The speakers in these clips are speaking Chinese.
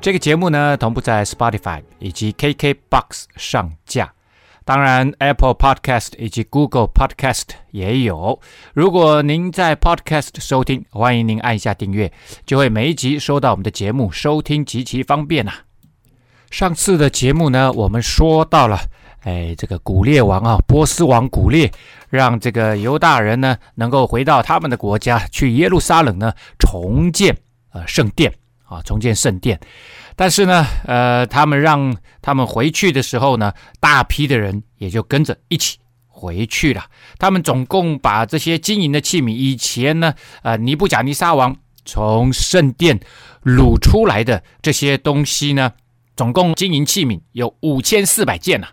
这个节目呢，同步在 Spotify 以及 KKBox 上架，当然 Apple Podcast 以及 Google Podcast 也有。如果您在 Podcast 收听，欢迎您按一下订阅，就会每一集收到我们的节目，收听极其方便呐、上次的节目呢，我们说到了，哎，这个古列王啊，波斯王古列，让这个犹大人呢，能够回到他们的国家，去耶路撒冷呢，重建呃圣殿。啊，重建圣殿，但是呢，呃，他们让他们回去的时候呢，大批的人也就跟着一起回去了。他们总共把这些金银的器皿，以前呢，呃，尼布甲尼撒王从圣殿掳出来的这些东西呢，总共金银器皿有五千四百件呐。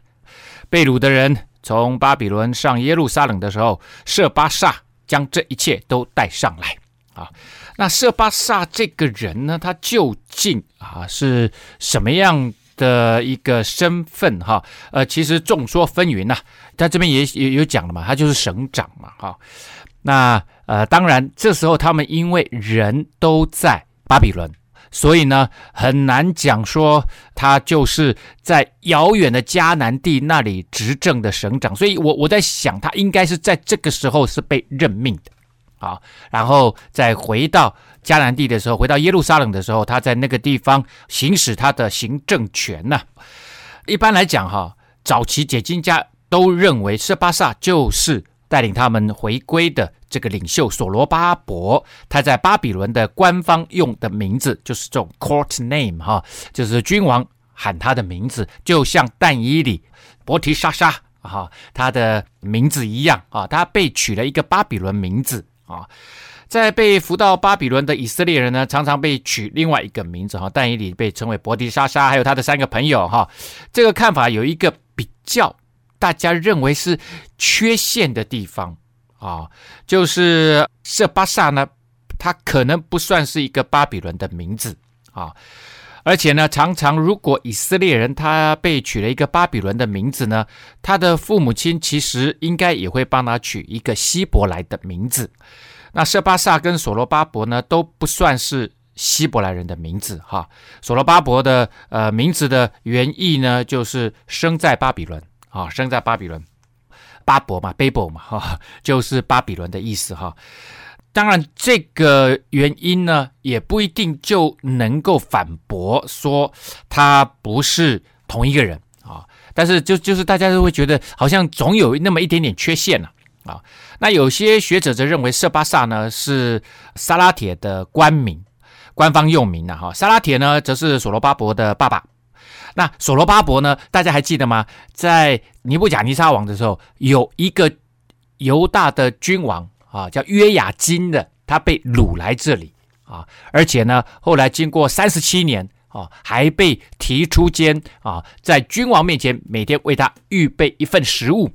被掳的人从巴比伦上耶路撒冷的时候，设巴萨将这一切都带上来啊。那设巴萨这个人呢，他究竟啊是什么样的一个身份哈？呃，其实众说纷纭呐。他这边也也有讲了嘛，他就是省长嘛哈。那呃，当然这时候他们因为人都在巴比伦，所以呢很难讲说他就是在遥远的迦南地那里执政的省长。所以我我在想，他应该是在这个时候是被任命的。好，然后再回到迦南地的时候，回到耶路撒冷的时候，他在那个地方行使他的行政权呢。一般来讲，哈，早期解经家都认为设巴萨就是带领他们回归的这个领袖所罗巴伯，他在巴比伦的官方用的名字就是这种 court name 哈，就是君王喊他的名字，就像但以理伯提沙沙哈他的名字一样啊，他被取了一个巴比伦名字。啊，在被俘到巴比伦的以色列人呢，常常被取另外一个名字哈。但以理被称为伯迪沙沙，还有他的三个朋友哈。这个看法有一个比较大家认为是缺陷的地方啊，就是设巴萨呢，他可能不算是一个巴比伦的名字啊。而且呢，常常如果以色列人他被取了一个巴比伦的名字呢，他的父母亲其实应该也会帮他取一个希伯来的名字。那设巴萨跟所罗巴伯呢，都不算是希伯来人的名字哈。所罗巴伯的呃名字的原意呢，就是生在巴比伦啊，生在巴比伦，巴伯嘛，Babel 嘛哈，就是巴比伦的意思哈。当然，这个原因呢，也不一定就能够反驳说他不是同一个人啊。但是就，就是大家都会觉得，好像总有那么一点点缺陷了啊，啊。那有些学者则认为，色巴萨呢是撒拉铁的官名，官方用名了哈。撒拉铁呢，则是所罗巴伯的爸爸。那所罗巴伯呢，大家还记得吗？在尼布甲尼撒王的时候，有一个犹大的君王。啊，叫约雅斤的，他被掳来这里啊，而且呢，后来经过三十七年啊，还被提出监啊，在君王面前每天为他预备一份食物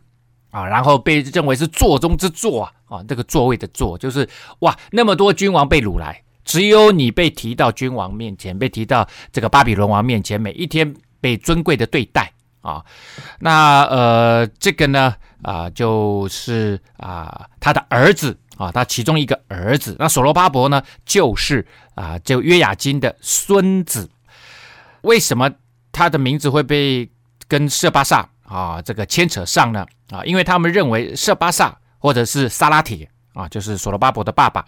啊，然后被认为是座中之座啊，啊，这个座位的座就是哇，那么多君王被掳来，只有你被提到君王面前，被提到这个巴比伦王面前，每一天被尊贵的对待啊，那呃，这个呢？啊，就是啊，他的儿子啊，他其中一个儿子，那所罗巴伯呢，就是啊，就约雅斤的孙子。为什么他的名字会被跟设巴萨啊这个牵扯上呢？啊，因为他们认为设巴萨或者是撒拉铁啊，就是所罗巴伯的爸爸，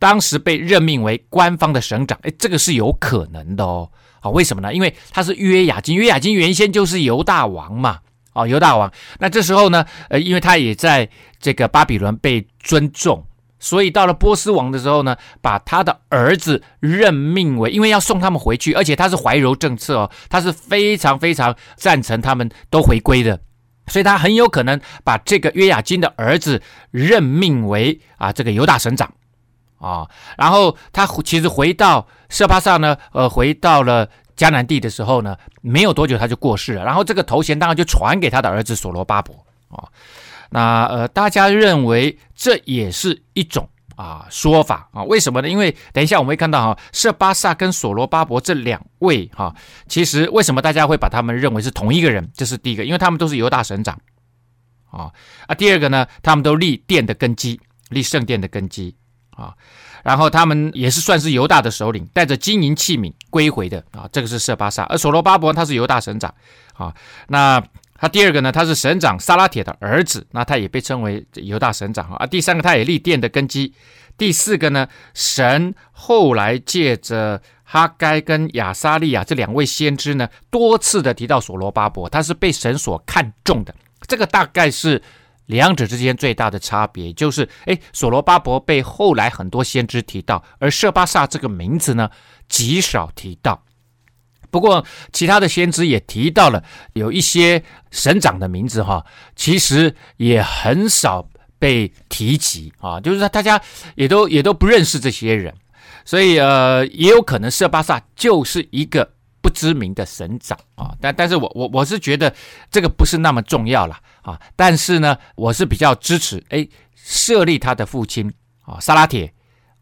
当时被任命为官方的省长，哎，这个是有可能的哦。啊，为什么呢？因为他是约雅斤，约雅斤原先就是犹大王嘛。哦，犹大王。那这时候呢，呃，因为他也在这个巴比伦被尊重，所以到了波斯王的时候呢，把他的儿子任命为，因为要送他们回去，而且他是怀柔政策哦，他是非常非常赞成他们都回归的，所以他很有可能把这个约雅斤的儿子任命为啊这个犹大省长啊，然后他其实回到设巴萨呢，呃，回到了。迦南地的时候呢，没有多久他就过世了，然后这个头衔当然就传给他的儿子索罗巴伯啊。那呃，大家认为这也是一种啊说法啊？为什么呢？因为等一下我们会看到哈，设巴萨跟索罗巴伯这两位哈，其实为什么大家会把他们认为是同一个人？这是第一个，因为他们都是犹大省长啊啊。第二个呢，他们都立殿的根基，立圣殿的根基啊。然后他们也是算是犹大的首领，带着金银器皿归回的啊。这个是设巴萨，而所罗巴伯他是犹大省长啊。那他第二个呢，他是省长萨拉铁的儿子，那他也被称为犹大省长啊。第三个，他也立殿的根基。第四个呢，神后来借着哈该跟亚撒利亚这两位先知呢，多次的提到所罗巴伯，他是被神所看重的。这个大概是两者之间最大的差别，就是诶，所罗巴伯被后来很多先知提到，而设巴萨这个名字呢，极少提到。不过，其他的先知也提到了有一些省长的名字，哈，其实也很少被提及啊，就是大家也都也都不认识这些人，所以呃，也有可能设巴萨就是一个不知名的省长啊。但但是我我我是觉得这个不是那么重要了啊。但是呢，我是比较支持哎，设立他的父亲啊，萨拉铁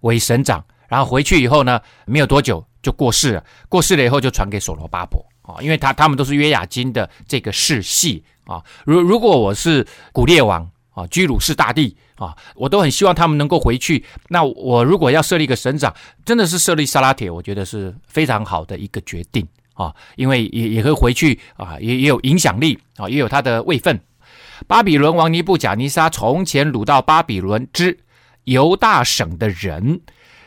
为省长，然后回去以后呢，没有多久。就过世了，过世了以后就传给所罗巴伯啊，因为他他们都是约雅金的这个世系啊。如如果我是古列王啊，居鲁士大帝啊，我都很希望他们能够回去。那我如果要设立一个省长，真的是设立萨拉铁，我觉得是非常好的一个决定啊，因为也也会回去啊，也也有影响力啊，也有他的位分。巴比伦王尼布贾尼撒从前掳到巴比伦之犹大省的人，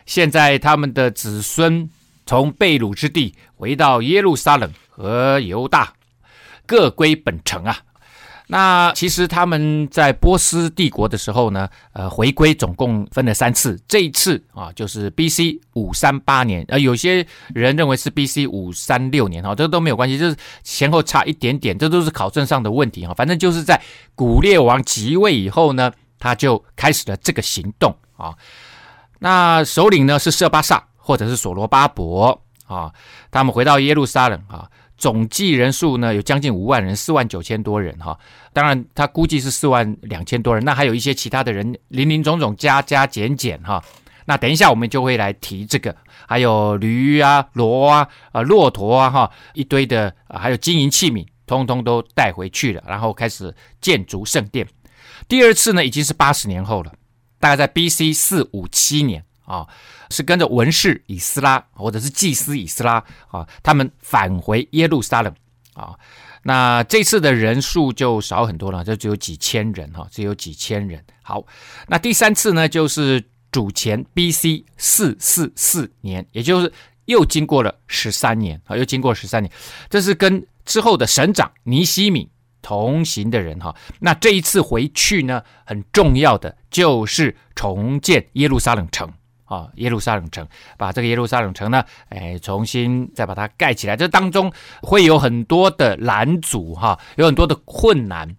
现在他们的子孙。从被掳之地回到耶路撒冷和犹大，各归本城啊。那其实他们在波斯帝国的时候呢，呃，回归总共分了三次。这一次啊，就是 B.C. 五三八年，呃，有些人认为是 B.C. 五三六年哈，这都没有关系，就是前后差一点点，这都是考证上的问题哈。反正就是在古列王即位以后呢，他就开始了这个行动啊。那首领呢是设巴萨。或者是所罗巴伯啊，他们回到耶路撒冷啊，总计人数呢有将近五万人，四万九千多人哈。当然，他估计是四万两千多人，那还有一些其他的人，林林总总加加减减哈。那等一下我们就会来提这个，还有驴啊、骡啊、啊骆驼啊哈，一堆的，还有金银器皿，通通都带回去了，然后开始建筑圣殿。第二次呢，已经是八十年后了，大概在 B.C. 四五七年。啊，是跟着文士以斯拉或者是祭司以斯拉啊，他们返回耶路撒冷啊。那这次的人数就少很多了，就只有几千人哈，只有几千人。好，那第三次呢，就是主前 B.C. 四四四年，也就是又经过了十三年啊，又经过十三年，这是跟之后的省长尼西米同行的人哈。那这一次回去呢，很重要的就是重建耶路撒冷城。啊，耶路撒冷城，把这个耶路撒冷城呢，哎，重新再把它盖起来。这当中会有很多的拦阻哈，有很多的困难。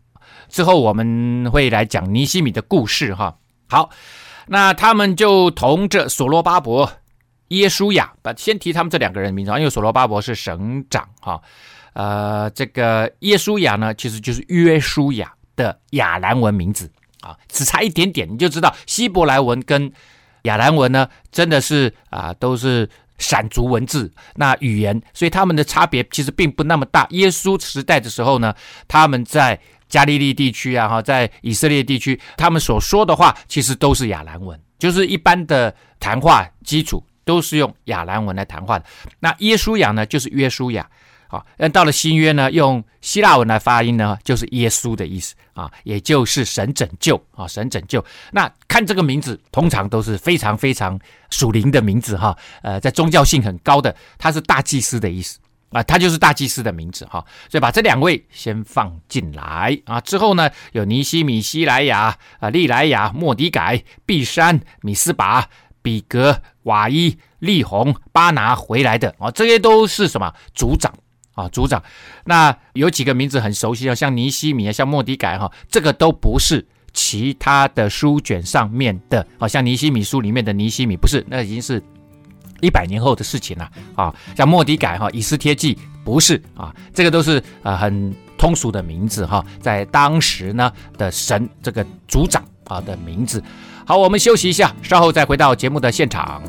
之后我们会来讲尼西米的故事哈。好，那他们就同着所罗巴伯、耶书亚，把先提他们这两个人名字，因为所罗巴伯是省长哈。呃，这个耶书亚呢，其实就是约书亚的亚兰文名字啊，只差一点点，你就知道希伯来文跟。亚兰文呢，真的是啊，都是闪族文字，那语言，所以他们的差别其实并不那么大。耶稣时代的时候呢，他们在加利利地区啊，哈，在以色列地区，他们所说的话其实都是亚兰文，就是一般的谈话基础都是用亚兰文来谈话的。那耶稣亚呢，就是约书亚。好，那到了新约呢，用希腊文来发音呢，就是耶稣的意思啊，也就是神拯救啊，神拯救。那看这个名字，通常都是非常非常属灵的名字哈，呃，在宗教性很高的，他是大祭司的意思啊，他就是大祭司的名字哈。所以把这两位先放进来啊，之后呢，有尼西米、西莱亚啊、利莱亚、莫迪改、毕山、米斯拔、比格、瓦伊、利宏、巴拿回来的啊，这些都是什么族长。啊，组长，那有几个名字很熟悉啊，像尼西米啊，像末底改哈，这个都不是其他的书卷上面的，好像尼西米书里面的尼西米不是，那已经是一百年后的事情了啊，像末底改哈、以斯帖记不是啊，这个都是呃很通俗的名字哈，在当时呢的神这个组长啊的名字。好，我们休息一下，稍后再回到节目的现场。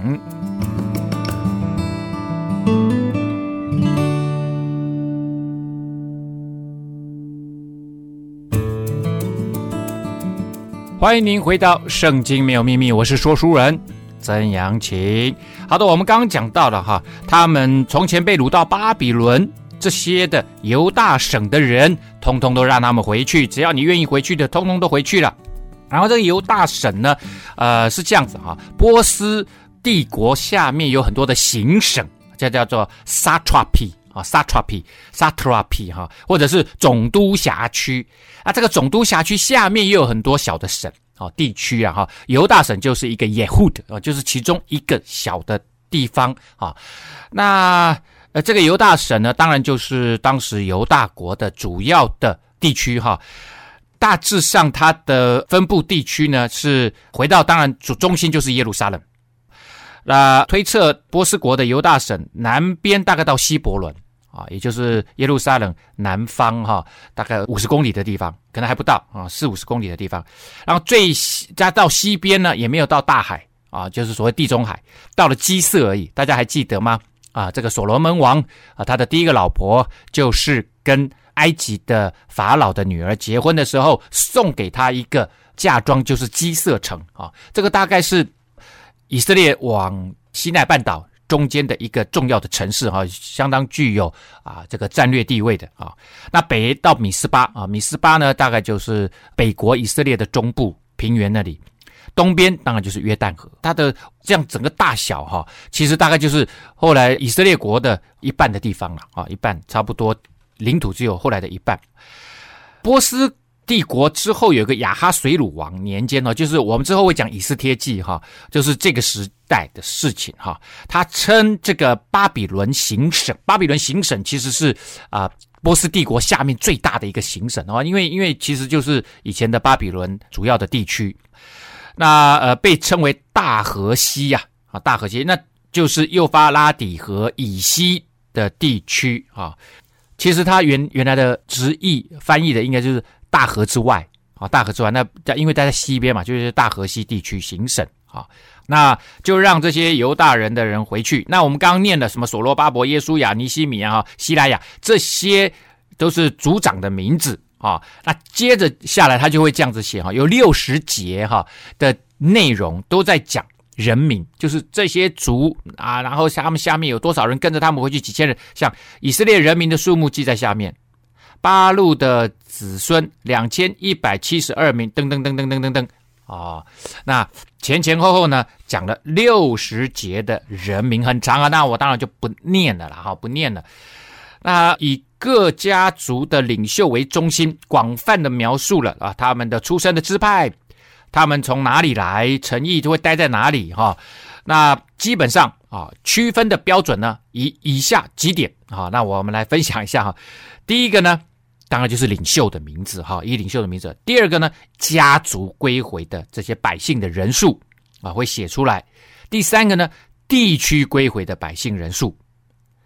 欢迎您回到《圣经没有秘密》，我是说书人曾阳晴。好的，我们刚刚讲到了哈，他们从前被掳到巴比伦，这些的犹大省的人，通通都让他们回去，只要你愿意回去的，通通都回去了。然后这个犹大省呢，呃，是这样子哈，波斯帝国下面有很多的行省，这叫做 satrapy。啊，satrapy，satrapy 哈，或者是总督辖区啊，这个总督辖区下面又有很多小的省啊，地区啊哈，犹大省就是一个 Yehud 啊，就是其中一个小的地方啊。那呃，这个犹大省呢，当然就是当时犹大国的主要的地区哈。大致上，它的分布地区呢是回到，当然主中心就是耶路撒冷。那推测波斯国的犹大省南边大概到西伯伦啊，也就是耶路撒冷南方哈，大概五十公里的地方，可能还不到啊，四五十公里的地方。然后最西加到西边呢，也没有到大海啊，就是所谓地中海，到了基色而已。大家还记得吗？啊，这个所罗门王啊，他的第一个老婆就是跟埃及的法老的女儿结婚的时候，送给他一个嫁妆，就是基色城啊。这个大概是。以色列往西奈半岛中间的一个重要的城市哈，相当具有啊这个战略地位的啊。那北到米斯巴啊，米斯巴呢大概就是北国以色列的中部平原那里，东边当然就是约旦河。它的这样整个大小哈，其实大概就是后来以色列国的一半的地方了啊，一半差不多领土只有后来的一半。波斯。帝国之后有个亚哈水鲁王年间呢，就是我们之后会讲以斯帖记哈，就是这个时代的事情哈。他称这个巴比伦行省，巴比伦行省其实是啊波斯帝国下面最大的一个行省啊，因为因为其实就是以前的巴比伦主要的地区，那呃被称为大河西呀啊大河西，那就是幼发拉底河以西的地区啊。其实它原原来的直译翻译的应该就是。大河之外啊，大河之外，那在因为待在西边嘛，就是大河西地区行省啊，那就让这些犹大人的人回去。那我们刚刚念的什么所罗巴伯、耶稣亚、尼西米啊、西拉雅，这些都是族长的名字啊。那接着下来，他就会这样子写哈，有六十节哈的内容都在讲人民，就是这些族啊，然后他们下面有多少人跟着他们回去，几千人，像以色列人民的数目记在下面。八路的子孙两千一百七十二名，噔噔噔噔噔噔噔啊！那前前后后呢，讲了六十节的人名，很长啊。那我当然就不念了啦，哈，不念了。那以各家族的领袖为中心，广泛的描述了啊，他们的出生的支派，他们从哪里来，诚意就会待在哪里，哈。那基本上啊，区分的标准呢，以以下几点啊，那我们来分享一下哈。第一个呢。当然就是领袖的名字哈，以领袖的名字。第二个呢，家族归回的这些百姓的人数啊，会写出来。第三个呢，地区归回的百姓人数。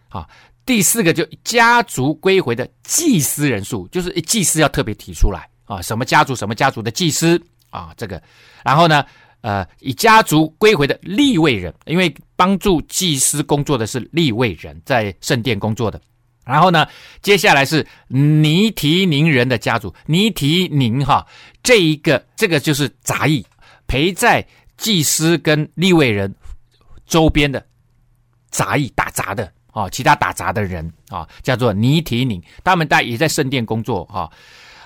啊，第四个就家族归回的祭司人数，就是祭司要特别提出来啊，什么家族什么家族的祭司啊，这个。然后呢，呃，以家族归回的立位人，因为帮助祭司工作的是立位人，在圣殿工作的。然后呢，接下来是尼提宁人的家族，尼提宁哈，这一个这个就是杂役，陪在祭司跟利未人周边的杂役打杂的啊，其他打杂的人啊，叫做尼提宁，他们在也在圣殿工作哈。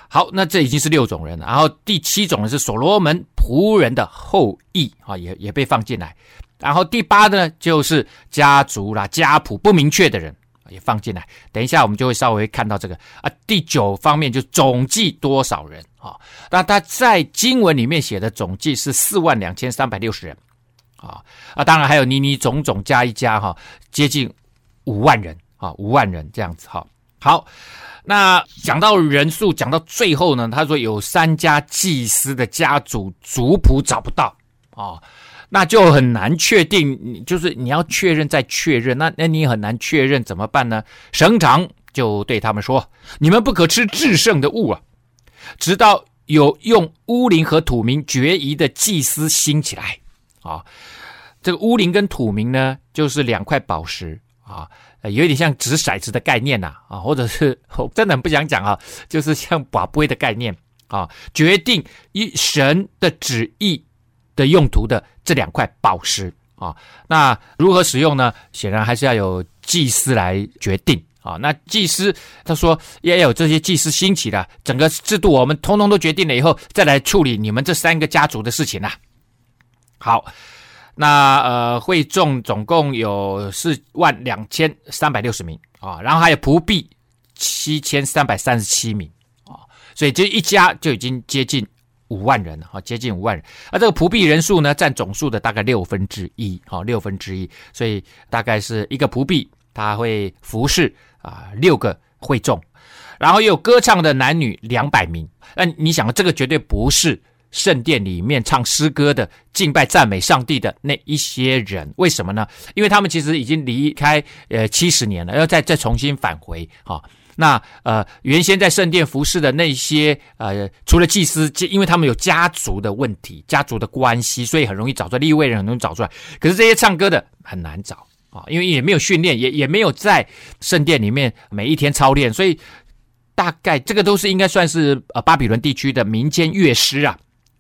好，那这已经是六种人了，然后第七种人是所罗门仆人的后裔啊，也也被放进来。然后第八呢，就是家族啦、家谱不明确的人。也放进来，等一下我们就会稍微看到这个啊。第九方面就总计多少人啊？那他在经文里面写的总计是四万两千三百六十人啊啊！当然还有尼尼总总加一加哈，接近五万人啊，五万人这样子哈。好，那讲到人数，讲到最后呢，他说有三家祭司的家族族谱找不到啊。那就很难确定，就是你要确认再确认，那那你很难确认怎么办呢？省长就对他们说：“你们不可吃至圣的物啊，直到有用乌灵和土冥决疑的祭司兴起来啊。这个乌灵跟土冥呢，就是两块宝石啊，有点像掷骰子的概念呐啊，啊，或者是我真的很不想讲啊，就是像跋杯的概念啊，决定一神的旨意。”的用途的这两块宝石啊，那如何使用呢？显然还是要有祭司来决定啊。那祭司他说也有这些祭司兴起的整个制度，我们通通都决定了以后，再来处理你们这三个家族的事情啊。好，那呃会众总共有四万两千三百六十名啊，然后还有仆婢七千三百三十七名啊，所以这一家就已经接近。五万人哈，接近五万人，而这个仆婢人数呢，占总数的大概六分之一，哈，六分之一，所以大概是一个仆婢，他会服侍啊六个会众，然后又有歌唱的男女两百名。那你想，这个绝对不是圣殿里面唱诗歌的敬拜赞美上帝的那一些人，为什么呢？因为他们其实已经离开呃七十年了，要再再重新返回哈。那呃，原先在圣殿服侍的那些呃，除了祭司，因为他们有家族的问题、家族的关系，所以很容易找出来。立位人很容易找出来，可是这些唱歌的很难找啊，因为也没有训练，也也没有在圣殿里面每一天操练，所以大概这个都是应该算是呃巴比伦地区的民间乐师啊。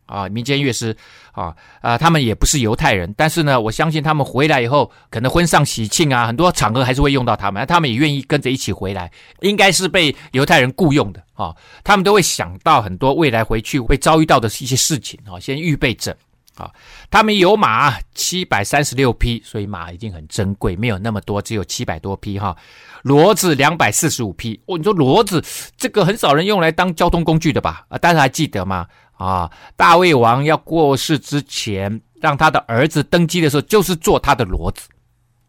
啊，民间乐师啊，啊，他们也不是犹太人，但是呢，我相信他们回来以后，可能婚丧喜庆啊，很多场合还是会用到他们，他们也愿意跟着一起回来，应该是被犹太人雇佣的啊。他们都会想到很多未来回去会遭遇到的一些事情啊，先预备着啊。他们有马七百三十六匹，所以马已经很珍贵，没有那么多，只有七百多匹哈。骡子两百四十五匹，哦，你说骡子这个很少人用来当交通工具的吧？啊，大家还记得吗？啊，大卫王要过世之前，让他的儿子登基的时候，就是坐他的骡子。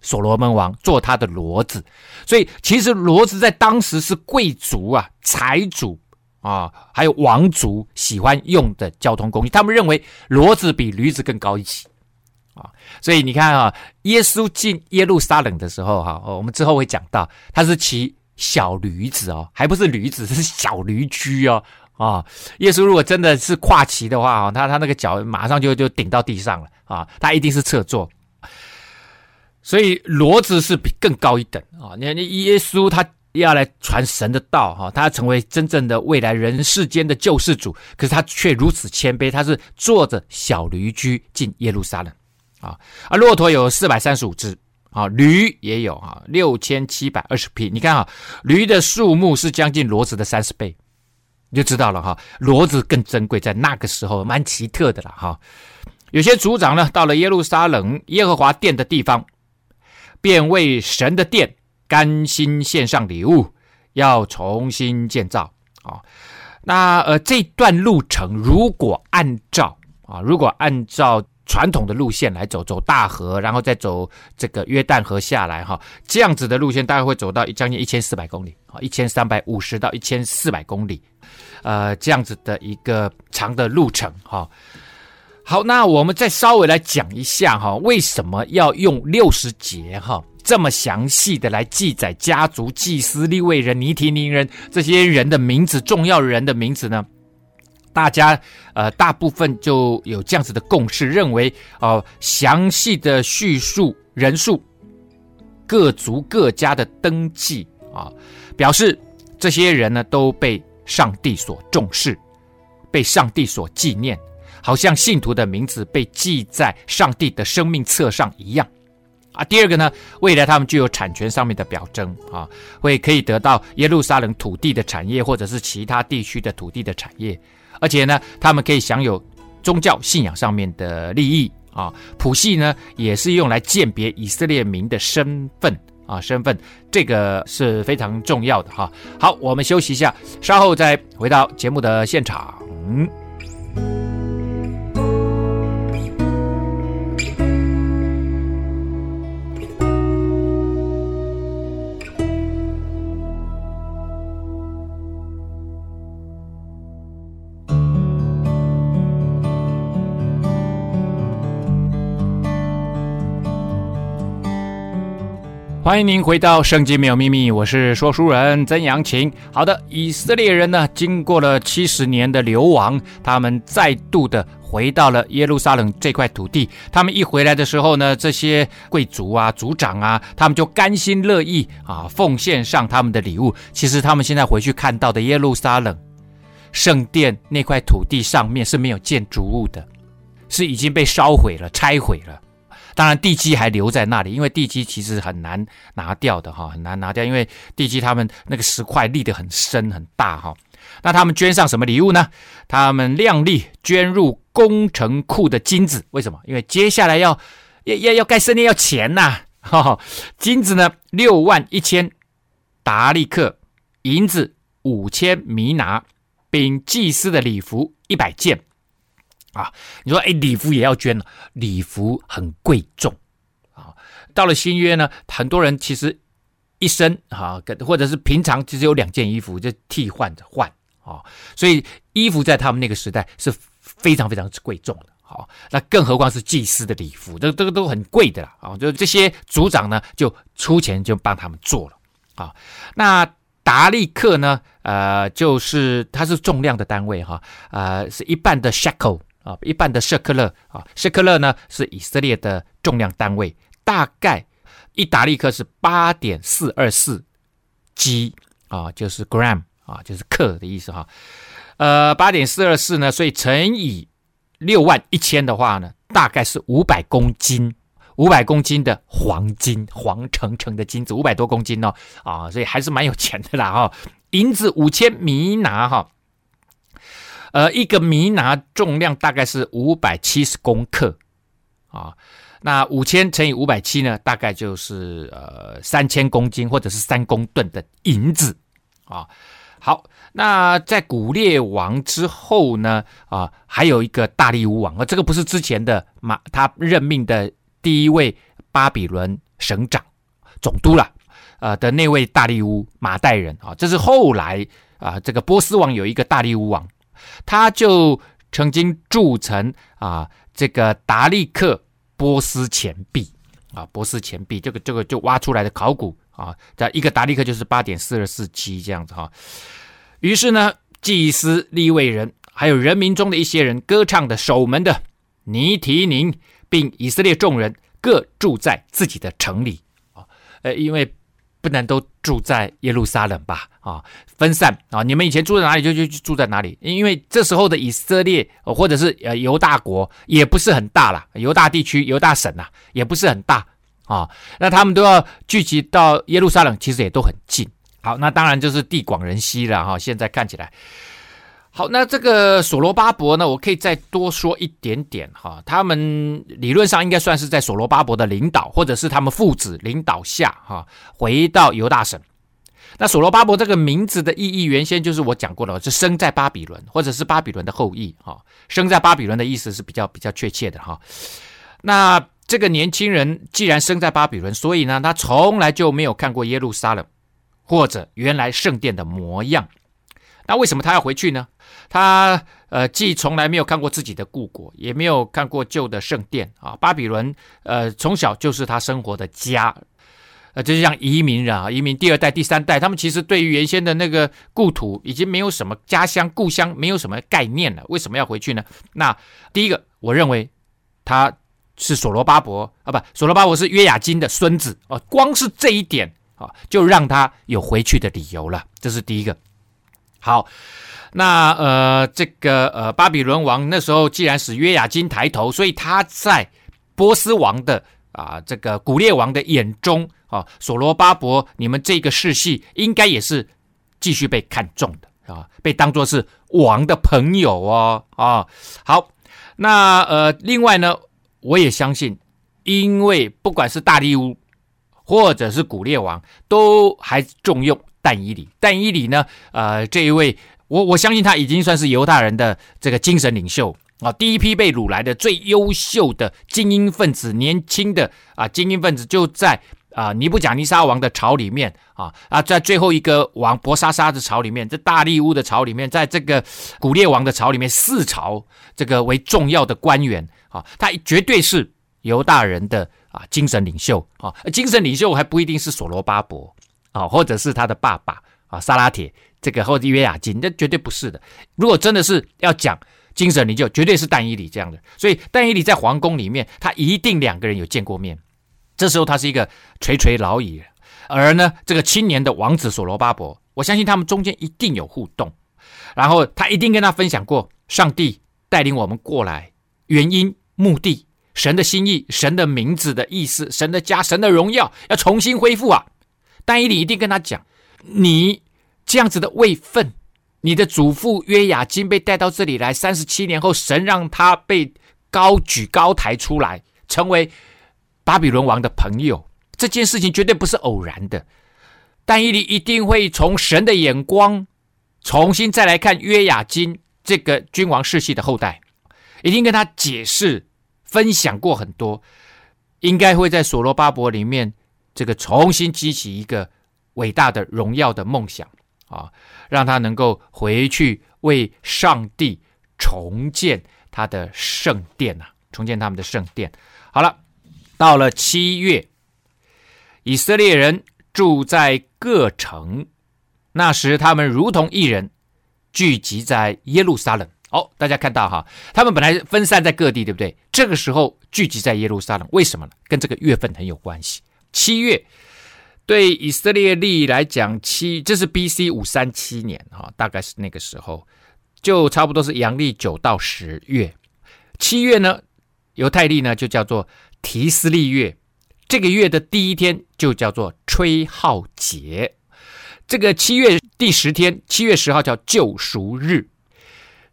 所罗门王坐他的骡子，所以其实骡子在当时是贵族啊、财主啊，还有王族喜欢用的交通工具。他们认为骡子比驴子更高一级啊。所以你看啊，耶稣进耶路撒冷的时候，哈，我们之后会讲到，他是骑小驴子哦，还不是驴子，是小驴驹哦。啊，耶稣如果真的是跨骑的话啊，他他那个脚马上就就顶到地上了啊，他一定是侧坐，所以骡子是比更高一等啊。你看，耶稣他要来传神的道哈，他要成为真正的未来人世间的救世主，可是他却如此谦卑，他是坐着小驴驹进耶路撒冷啊。啊，骆驼有四百三十五只啊，驴也有啊，六千七百二十匹。你看啊，驴的数目是将近骡子的三十倍。你就知道了哈，骡子更珍贵，在那个时候蛮奇特的了哈。有些族长呢，到了耶路撒冷耶和华殿的地方，便为神的殿甘心献上礼物，要重新建造啊。那呃，这段路程如果按照啊，如果按照传统的路线来走，走大河，然后再走这个约旦河下来哈，这样子的路线大概会走到将近一千四百公里啊，一千三百五十到一千四百公里。呃，这样子的一个长的路程哈。好，那我们再稍微来讲一下哈，为什么要用六十节哈这么详细的来记载家族、祭司、利未人、尼提宁人这些人的名字，重要人的名字呢？大家呃，大部分就有这样子的共识，认为哦、呃，详细的叙述人数、各族各家的登记啊，表示这些人呢都被。上帝所重视，被上帝所纪念，好像信徒的名字被记在上帝的生命册上一样啊。第二个呢，未来他们具有产权上面的表征啊，会可以得到耶路撒冷土地的产业，或者是其他地区的土地的产业，而且呢，他们可以享有宗教信仰上面的利益啊。谱系呢，也是用来鉴别以色列民的身份。啊，身份这个是非常重要的哈。好，我们休息一下，稍后再回到节目的现场。欢迎您回到《圣经没有秘密》，我是说书人曾阳晴。好的，以色列人呢，经过了七十年的流亡，他们再度的回到了耶路撒冷这块土地。他们一回来的时候呢，这些贵族啊、族长啊，他们就甘心乐意啊，奉献上他们的礼物。其实他们现在回去看到的耶路撒冷圣殿那块土地上面是没有建筑物的，是已经被烧毁了、拆毁了。当然，地基还留在那里，因为地基其实很难拿掉的哈，很难拿掉，因为地基他们那个石块立得很深很大哈。那他们捐上什么礼物呢？他们量力捐入工程库的金子，为什么？因为接下来要要要要盖圣殿要钱呐、啊，哈，金子呢六万一千达利克，银子五千弥拿，并祭司的礼服一百件。啊，你说，哎，礼服也要捐了，礼服很贵重啊。到了新约呢，很多人其实一生啊，或者是平常其实有两件衣服就替换着换啊，所以衣服在他们那个时代是非常非常之贵重的。好，那更何况是祭司的礼服，这这个都很贵的啦啊。就这些族长呢，就出钱就帮他们做了啊。那达利克呢，呃，就是它是重量的单位哈，呃，是一半的 shekel。啊，一半的舍克勒啊，舍克勒呢是以色列的重量单位，大概一达利克是八点四二四 g 啊，就是 gram 啊，就是克的意思哈。呃，八点四二四呢，所以乘以六万一千的话呢，大概是五百公斤，五百公斤的黄金，黄澄澄的金子，五百多公斤哦，啊，所以还是蛮有钱的啦哈。银子五千米拿哈。呃，一个弥拿重量大概是五百七十公克啊，那五千乘以五百七呢，大概就是呃三千公斤或者是三公吨的银子啊。好，那在古列王之后呢，啊，还有一个大利乌王啊，这个不是之前的马他任命的第一位巴比伦省长总督了，呃的那位大利乌马代人啊，这是后来啊这个波斯王有一个大利乌王。他就曾经铸成啊，这个达利克波斯钱币啊，波斯钱币这个这个就挖出来的考古啊，这一个达利克就是八点四二四七这样子哈、于是呢，祭司、利未人，还有人民中的一些人，歌唱的、守门的，尼提宁，并以色列众人，各住在自己的城里啊。呃，因为。不能都住在耶路撒冷吧？啊，分散啊！你们以前住在哪里就就住在哪里，因为这时候的以色列或者是呃犹大国也不是很大了，犹大地区、犹大省呐也不是很大啊。那他们都要聚集到耶路撒冷，其实也都很近。好，那当然就是地广人稀了哈。现在看起来。好，那这个所罗巴伯呢，我可以再多说一点点哈。他们理论上应该算是在所罗巴伯的领导，或者是他们父子领导下哈，回到犹大省。那所罗巴伯这个名字的意义，原先就是我讲过的，是生在巴比伦，或者是巴比伦的后裔哈。生在巴比伦的意思是比较比较确切的哈。那这个年轻人既然生在巴比伦，所以呢，他从来就没有看过耶路撒冷或者原来圣殿的模样。那为什么他要回去呢？他呃，既从来没有看过自己的故国，也没有看过旧的圣殿啊。巴比伦呃，从小就是他生活的家，呃，就像移民人啊，移民第二代、第三代，他们其实对于原先的那个故土已经没有什么家乡、故乡，没有什么概念了。为什么要回去呢？那第一个，我认为他是所罗巴伯啊，不，所罗巴伯是约雅斤的孙子哦。光是这一点啊，就让他有回去的理由了。这是第一个。好。那呃，这个呃，巴比伦王那时候既然使约雅斤抬头，所以他在波斯王的啊，这个古列王的眼中啊，所罗巴伯，你们这个世系应该也是继续被看重的啊，被当作是王的朋友哦啊。好，那呃，另外呢，我也相信，因为不管是大利乌或者是古列王，都还重用但以理。但以理呢，呃，这一位。我我相信他已经算是犹大人的这个精神领袖啊，第一批被掳来的最优秀的精英分子，年轻的啊精英分子就在啊尼布甲尼撒王的朝里面啊啊，在最后一个王伯沙沙的朝里面，在大利乌的朝里面，在这个古列王的朝里面，四朝这个为重要的官员啊，他绝对是犹大人的啊精神领袖啊，精神领袖还不一定是所罗巴伯啊，或者是他的爸爸啊萨拉铁这个或者约雅斤，那绝对不是的。如果真的是要讲精神你就，绝对是但以理这样的。所以但以理在皇宫里面，他一定两个人有见过面。这时候他是一个垂垂老矣，而呢这个青年的王子所罗巴伯，我相信他们中间一定有互动，然后他一定跟他分享过上帝带领我们过来原因、目的、神的心意、神的名字的意思、神的家、神的荣耀要重新恢复啊！但以理一定跟他讲，你这样子的位分，你的祖父约雅斤被带到这里来，三十七年后，神让他被高举高抬出来，成为。巴比伦王的朋友，这件事情绝对不是偶然的。但以理一定会从神的眼光重新再来看约雅斤这个君王世系的后代，一定跟他解释、分享过很多，应该会在所罗巴伯里面这个重新激起一个伟大的荣耀的梦想啊，让他能够回去为上帝重建他的圣殿呐，重建他们的圣殿。好了。到了七月，以色列人住在各城，那时他们如同一人，聚集在耶路撒冷。哦，大家看到哈，他们本来分散在各地，对不对？这个时候聚集在耶路撒冷，为什么呢？跟这个月份很有关系。七月对以色列历来讲，七这是 B.C. 五三七年哈，大概是那个时候，就差不多是阳历九到十月。七月呢，犹太历呢就叫做。提斯利月，这个月的第一天就叫做吹号节。这个七月第十天，七月十号叫救赎日。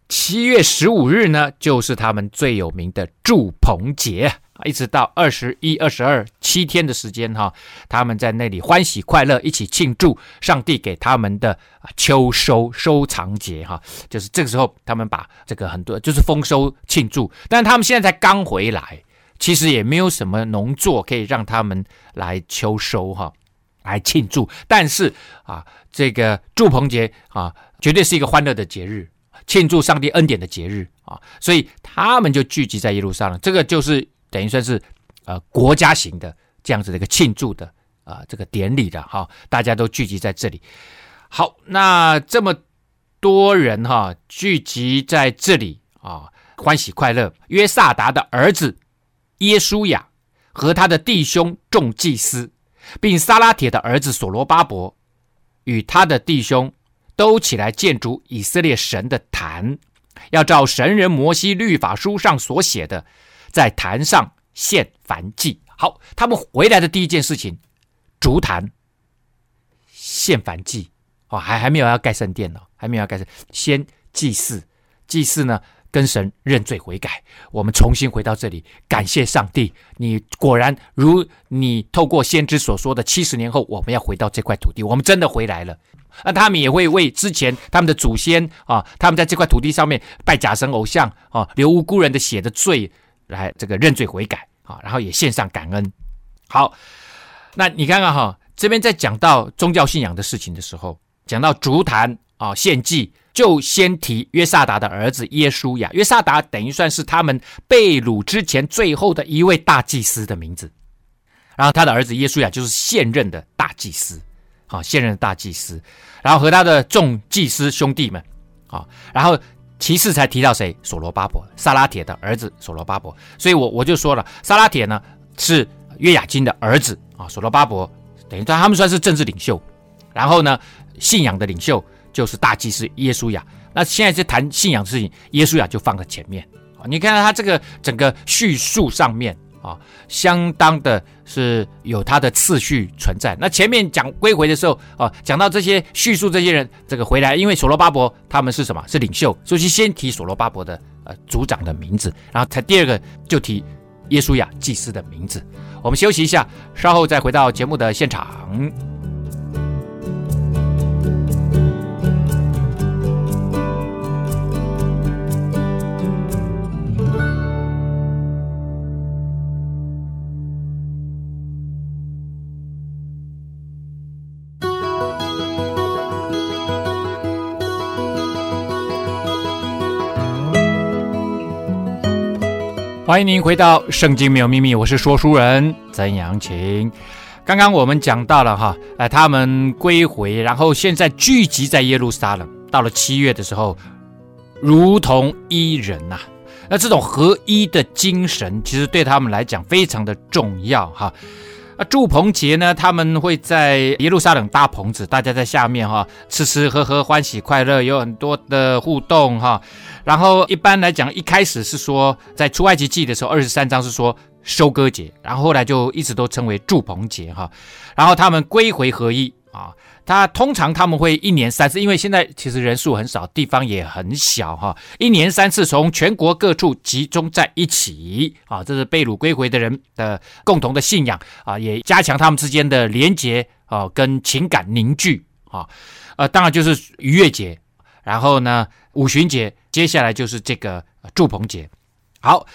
七月十五日呢，就是他们最有名的祝棚节，一直到二十一、二十二七天的时间哈，他们在那里欢喜快乐，一起庆祝上帝给他们的秋收收藏节哈，就是这个时候他们把这个很多就是丰收庆祝，但他们现在才刚回来。其实也没有什么农作可以让他们来秋收哈，来庆祝。但是啊，这个祝棚节啊，绝对是一个欢乐的节日，庆祝上帝恩典的节日啊。所以他们就聚集在耶路撒冷，这个就是等于算是呃国家型的这样子的一个庆祝的啊这个典礼的哈，大家都聚集在这里。好，那这么多人哈聚集在这里啊，欢喜快乐。约萨达的儿子。耶稣雅和他的弟兄众祭司，并撒拉铁的儿子所罗巴伯与他的弟兄都起来建筑以色列神的坛，要照神人摩西律法书上所写的，在坛上献燔祭。好，他们回来的第一件事情，筑坛献燔祭。哦，还还没有要盖圣殿呢，还没有要盖圣，先祭祀，祭祀呢？跟神认罪悔改，我们重新回到这里，感谢上帝。你果然如你透过先知所说的，七十年后我们要回到这块土地，我们真的回来了。那他们也会为之前他们的祖先啊，他们在这块土地上面拜假神偶像啊，流无辜人的血的罪来这个认罪悔改啊，然后也献上感恩。好，那你看看哈，这边在讲到宗教信仰的事情的时候，讲到足坛啊，献祭。就先提约萨达的儿子耶稣亚，约萨达等于算是他们被掳之前最后的一位大祭司的名字，然后他的儿子耶稣亚就是现任的大祭司，好，现任的大祭司，然后和他的众祭司兄弟们，好，然后其次才提到谁？索罗巴伯，萨拉铁的儿子索罗巴伯，所以我我就说了，萨拉铁呢是约雅金的儿子啊，索罗巴伯等于说他们算是政治领袖，然后呢信仰的领袖。就是大祭司耶稣亚，那现在在谈信仰的事情，耶稣亚就放在前面啊。你看到他这个整个叙述上面啊，相当的是有他的次序存在。那前面讲归回的时候啊，讲到这些叙述这些人这个回来，因为所罗巴伯他们是什么？是领袖，所以先提所罗巴伯的呃族长的名字，然后才第二个就提耶稣亚祭司的名字。我们休息一下，稍后再回到节目的现场。欢迎您回到《圣经没有秘密》，我是说书人曾阳晴。刚刚我们讲到了哈，呃，他们归回，然后现在聚集在耶路撒冷。到了七月的时候，如同一人呐、啊。那这种合一的精神，其实对他们来讲非常的重要哈。啊，住棚节呢，他们会在耶路撒冷搭棚子，大家在下面哈吃吃喝喝，欢喜快乐，有很多的互动哈。然后一般来讲，一开始是说在出埃及记的时候，二十三章是说收割节，然后后来就一直都称为祝棚节哈。然后他们归回合一啊。他通常他们会一年三次，因为现在其实人数很少，地方也很小哈，一年三次从全国各处集中在一起啊，这是被掳归回的人的共同的信仰啊，也加强他们之间的连结啊，跟情感凝聚啊，呃，当然就是逾越节，然后呢五旬节，接下来就是这个祝棚节，好。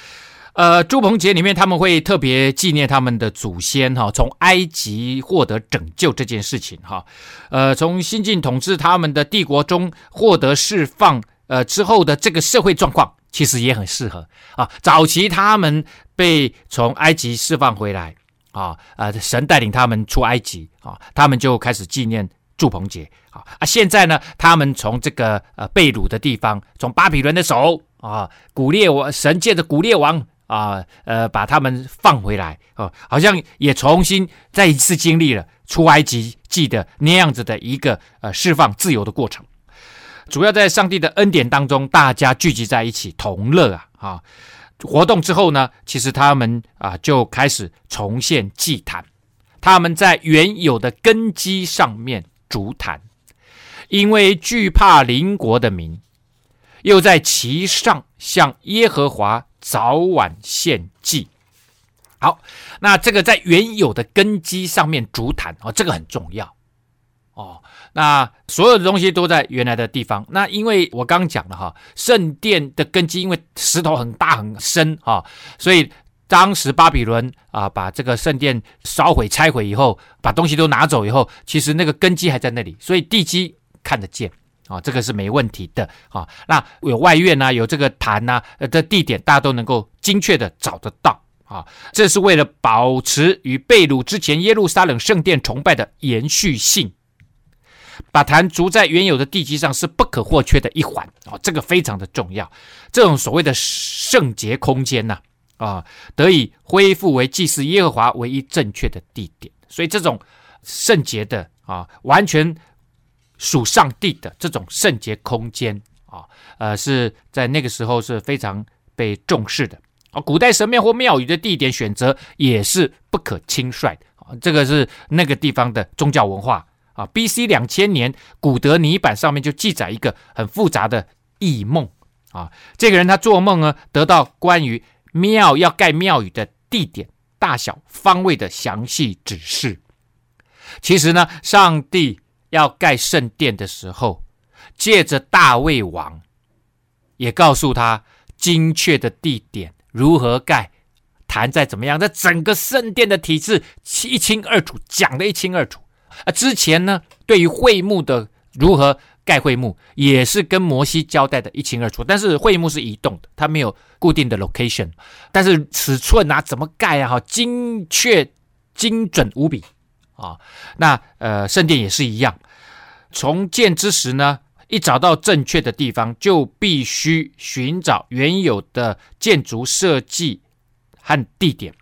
呃，祝棚节里面他们会特别纪念他们的祖先哈，从埃及获得拯救这件事情哈，呃，从新晋统治他们的帝国中获得释放，呃之后的这个社会状况其实也很适合啊。早期他们被从埃及释放回来啊，呃，神带领他们出埃及啊，他们就开始纪念祝鹏杰啊。啊，现在呢，他们从这个呃被掳的地方，从巴比伦的手啊，古列王神界的古列王。啊，呃，把他们放回来哦，好像也重新再一次经历了出埃及记的那样子的一个呃释放自由的过程。主要在上帝的恩典当中，大家聚集在一起同乐啊啊！活动之后呢，其实他们啊就开始重现祭坛，他们在原有的根基上面竹坛，因为惧怕邻国的民，又在其上向耶和华。早晚献祭，好，那这个在原有的根基上面竹坛哦，这个很重要哦。那所有的东西都在原来的地方。那因为我刚讲了哈，圣殿的根基因为石头很大很深哈，所以当时巴比伦啊把这个圣殿烧毁拆毁以后，把东西都拿走以后，其实那个根基还在那里，所以地基看得见。啊，这个是没问题的啊。那有外院呐、有这个坛呐、啊，的地点大家都能够精确的找得到啊。这是为了保持与贝鲁之前耶路撒冷圣殿崇拜的延续性，把坛筑在原有的地基上是不可或缺的一环啊。这个非常的重要。这种所谓的圣洁空间呐，啊得以恢复为祭祀耶和华唯一正确的地点。所以这种圣洁的啊，完全。属上帝的这种圣洁空间啊，呃，是在那个时候是非常被重视的啊。古代神庙或庙宇的地点选择也是不可轻率的啊。这个是那个地方的宗教文化啊。B.C. 两千年古德泥板上面就记载一个很复杂的异梦啊。这个人他做梦呢，得到关于庙要盖庙宇的地点、大小、方位的详细指示。其实呢，上帝。要盖圣殿的时候，借着大卫王，也告诉他精确的地点如何盖，坛在怎么样，这整个圣殿的体制一清二楚，讲得一清二楚。啊，之前呢，对于会幕的如何盖会幕，也是跟摩西交代的一清二楚。但是会幕是移动的，它没有固定的 location，但是尺寸啊，怎么盖啊，哈，精确精准无比。啊，那呃，圣殿也是一样，重建之时呢，一找到正确的地方，就必须寻找原有的建筑设计和地点。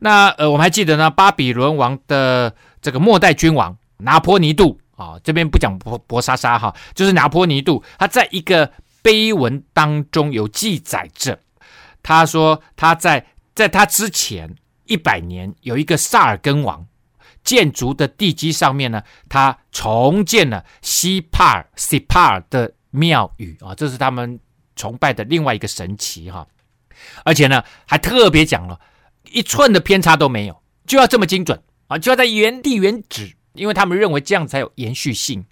那呃，我们还记得呢，巴比伦王的这个末代君王拿波尼度啊，这边不讲博博莎莎哈，就是拿波尼度，他在一个碑文当中有记载着，他说他在在他之前一百年有一个萨尔根王。建筑的地基上面呢，他重建了西帕尔西帕尔的庙宇啊，这是他们崇拜的另外一个神祇哈。而且呢，还特别讲了，一寸的偏差都没有，就要这么精准啊，就要在原地原址，因为他们认为这样才有延续性。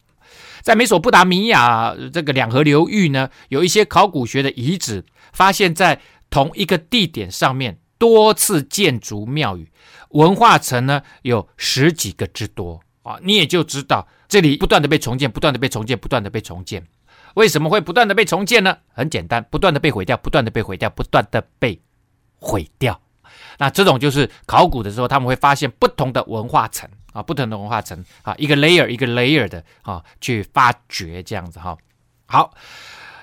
在美索不达米亚这个两河流域呢，有一些考古学的遗址，发现在同一个地点上面多次建筑庙宇。文化层呢，有十几个之多啊，你也就知道这里不断的被重建，不断的被重建，不断的被重建。为什么会不断的被重建呢？很简单，不断的被毁掉，不断的被毁掉，不断的被毁掉。那这种就是考古的时候，他们会发现不同的文化层啊，不同的文化层啊，一个 layer 一个 layer 的啊，去发掘这样子哈。好，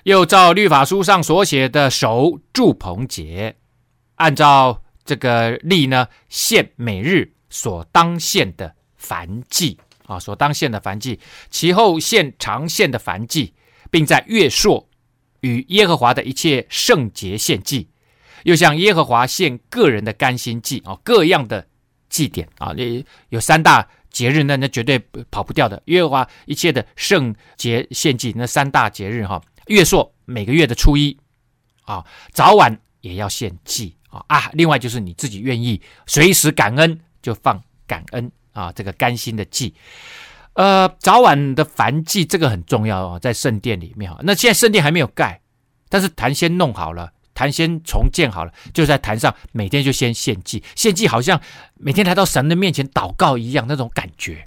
又照律法书上所写的守住棚节，按照这个例呢，献每日所当献的燔祭啊，所当献的燔祭，其后献长献的燔祭，并在月朔与耶和华的一切圣节献祭。又向耶和华献个人的甘心祭啊，各样的祭典啊，那有三大节日，那那绝对跑不掉的。耶和华一切的圣节献祭，那三大节日哈，月朔每个月的初一啊，早晚也要献祭啊啊。另外就是你自己愿意随时感恩，就放感恩啊，这个甘心的祭。呃，早晚的燔祭这个很重要哦，在圣殿里面哈。那现在圣殿还没有盖，但是坛先弄好了。坛先重建好了，就在坛上每天就先献祭，献祭好像每天来到神的面前祷告一样，那种感觉，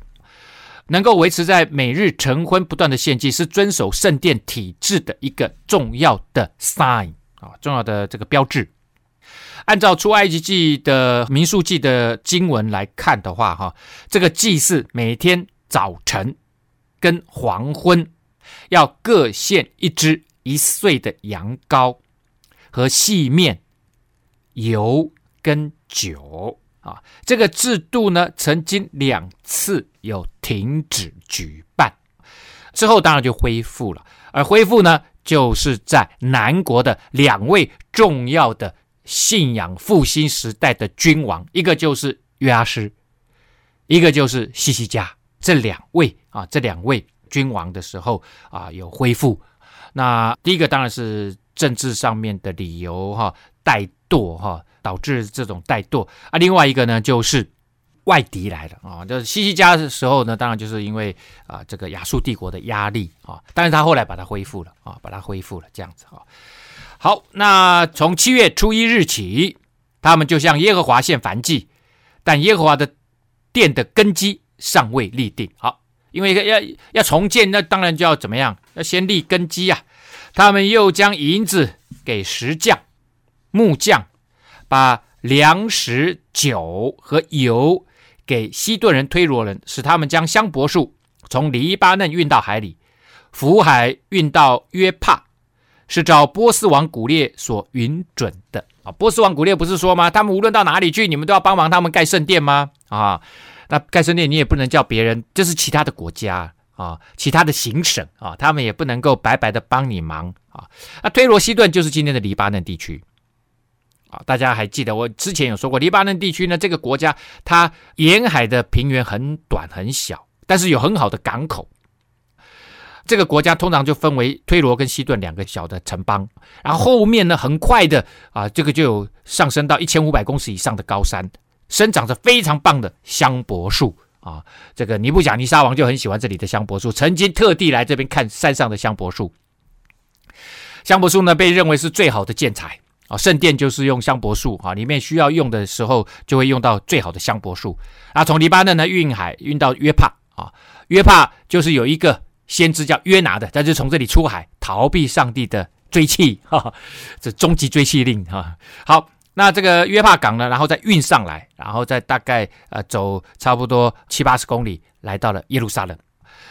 能够维持在每日晨昏不断的献祭，是遵守圣殿体制的一个重要的 sign 啊，重要的这个标志。按照出埃及记的民数记的经文来看的话，哈，这个祭祀每天早晨跟黄昏要各献一只一岁的羊羔。和细面、油跟酒啊，这个制度呢，曾经两次有停止举办，之后当然就恢复了。而恢复呢，就是在南国的两位重要的信仰复兴时代的君王，一个就是约阿施，一个就是西西家。这两位啊，这两位君王的时候啊，有恢复。那第一个当然是。政治上面的理由哈，怠惰哈，导致这种怠惰啊。另外一个呢，就是外敌来了啊。就是西西家的时候呢，当然就是因为啊这个亚述帝国的压力啊，但是他后来把它恢复了啊，把它恢复了这样子哈。好，那从七月初一日起，他们就向耶和华献燔祭，但耶和华的殿的根基尚未立定。好，因为要要重建，那当然就要怎么样？要先立根基啊。他们又将银子给石匠、木匠，把粮食、酒和油给西顿人、推罗人，使他们将香柏树从黎巴嫩运到海里，浮海运到约帕，是照波斯王古列所允准的啊。波斯王古列不是说吗？他们无论到哪里去，你们都要帮忙他们盖圣殿吗？啊，那盖圣殿你也不能叫别人，这是其他的国家。啊，其他的行省啊，他们也不能够白白的帮你忙啊。那推罗西顿就是今天的黎巴嫩地区啊。大家还记得我之前有说过，黎巴嫩地区呢，这个国家它沿海的平原很短很小，但是有很好的港口。这个国家通常就分为推罗跟西顿两个小的城邦，然后后面呢，很快的啊，这个就有上升到一千五百公尺以上的高山，生长着非常棒的香柏树。啊，这个尼布甲尼撒王就很喜欢这里的香柏树，曾经特地来这边看山上的香柏树。香柏树呢，被认为是最好的建材啊，圣殿就是用香柏树啊，里面需要用的时候就会用到最好的香柏树。啊，从黎巴嫩呢运海运到约帕啊，约帕就是有一个先知叫约拿的，他就从这里出海逃避上帝的追缉，哈哈，这终极追缉令哈。好。那这个约帕港呢，然后再运上来，然后再大概呃走差不多七八十公里，来到了耶路撒冷。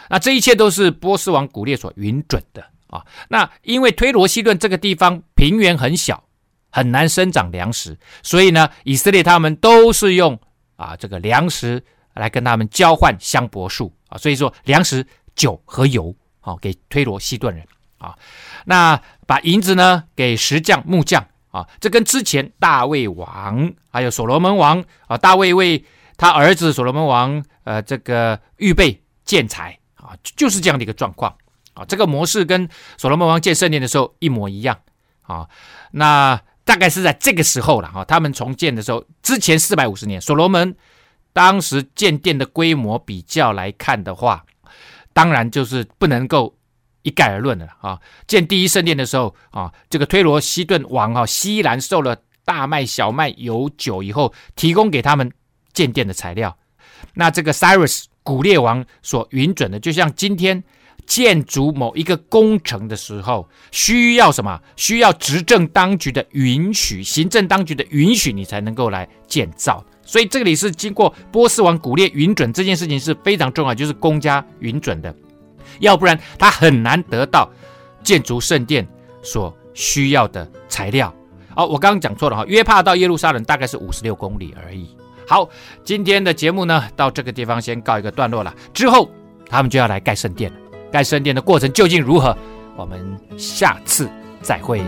那这一切都是波斯王古列所允准的啊。那因为推罗西顿这个地方平原很小，很难生长粮食，所以呢，以色列他们都是用啊这个粮食来跟他们交换香柏树啊。所以说粮食、酒和油啊给推罗西顿人啊。那把银子呢给石匠、木匠。啊，这跟之前大卫王还有所罗门王啊，大卫为他儿子所罗门王呃这个预备建材啊，就是这样的一个状况啊。这个模式跟所罗门王建圣殿的时候一模一样啊。那大概是在这个时候了哈，他们重建的时候，之前四百五十年，所罗门当时建殿的规模比较来看的话，当然就是不能够。一概而论了啊！建第一圣殿的时候啊，这个推罗西顿王啊，西兰受了大麦、小麦、油酒以后，提供给他们建殿的材料。那这个 Cyrus 古列王所允准的，就像今天建筑某一个工程的时候，需要什么？需要执政当局的允许，行政当局的允许，你才能够来建造。所以这里是经过波斯王古列允准，这件事情是非常重要，就是公家允准的，要不然他很难得到建筑圣殿所需要的材料。哦，我刚刚讲错了哈，约帕到耶路撒冷大概是五十六公里而已。好，今天的节目呢，到这个地方先告一个段落了，之后他们就要来盖圣殿了。盖圣殿的过程究竟如何？我们下次再会。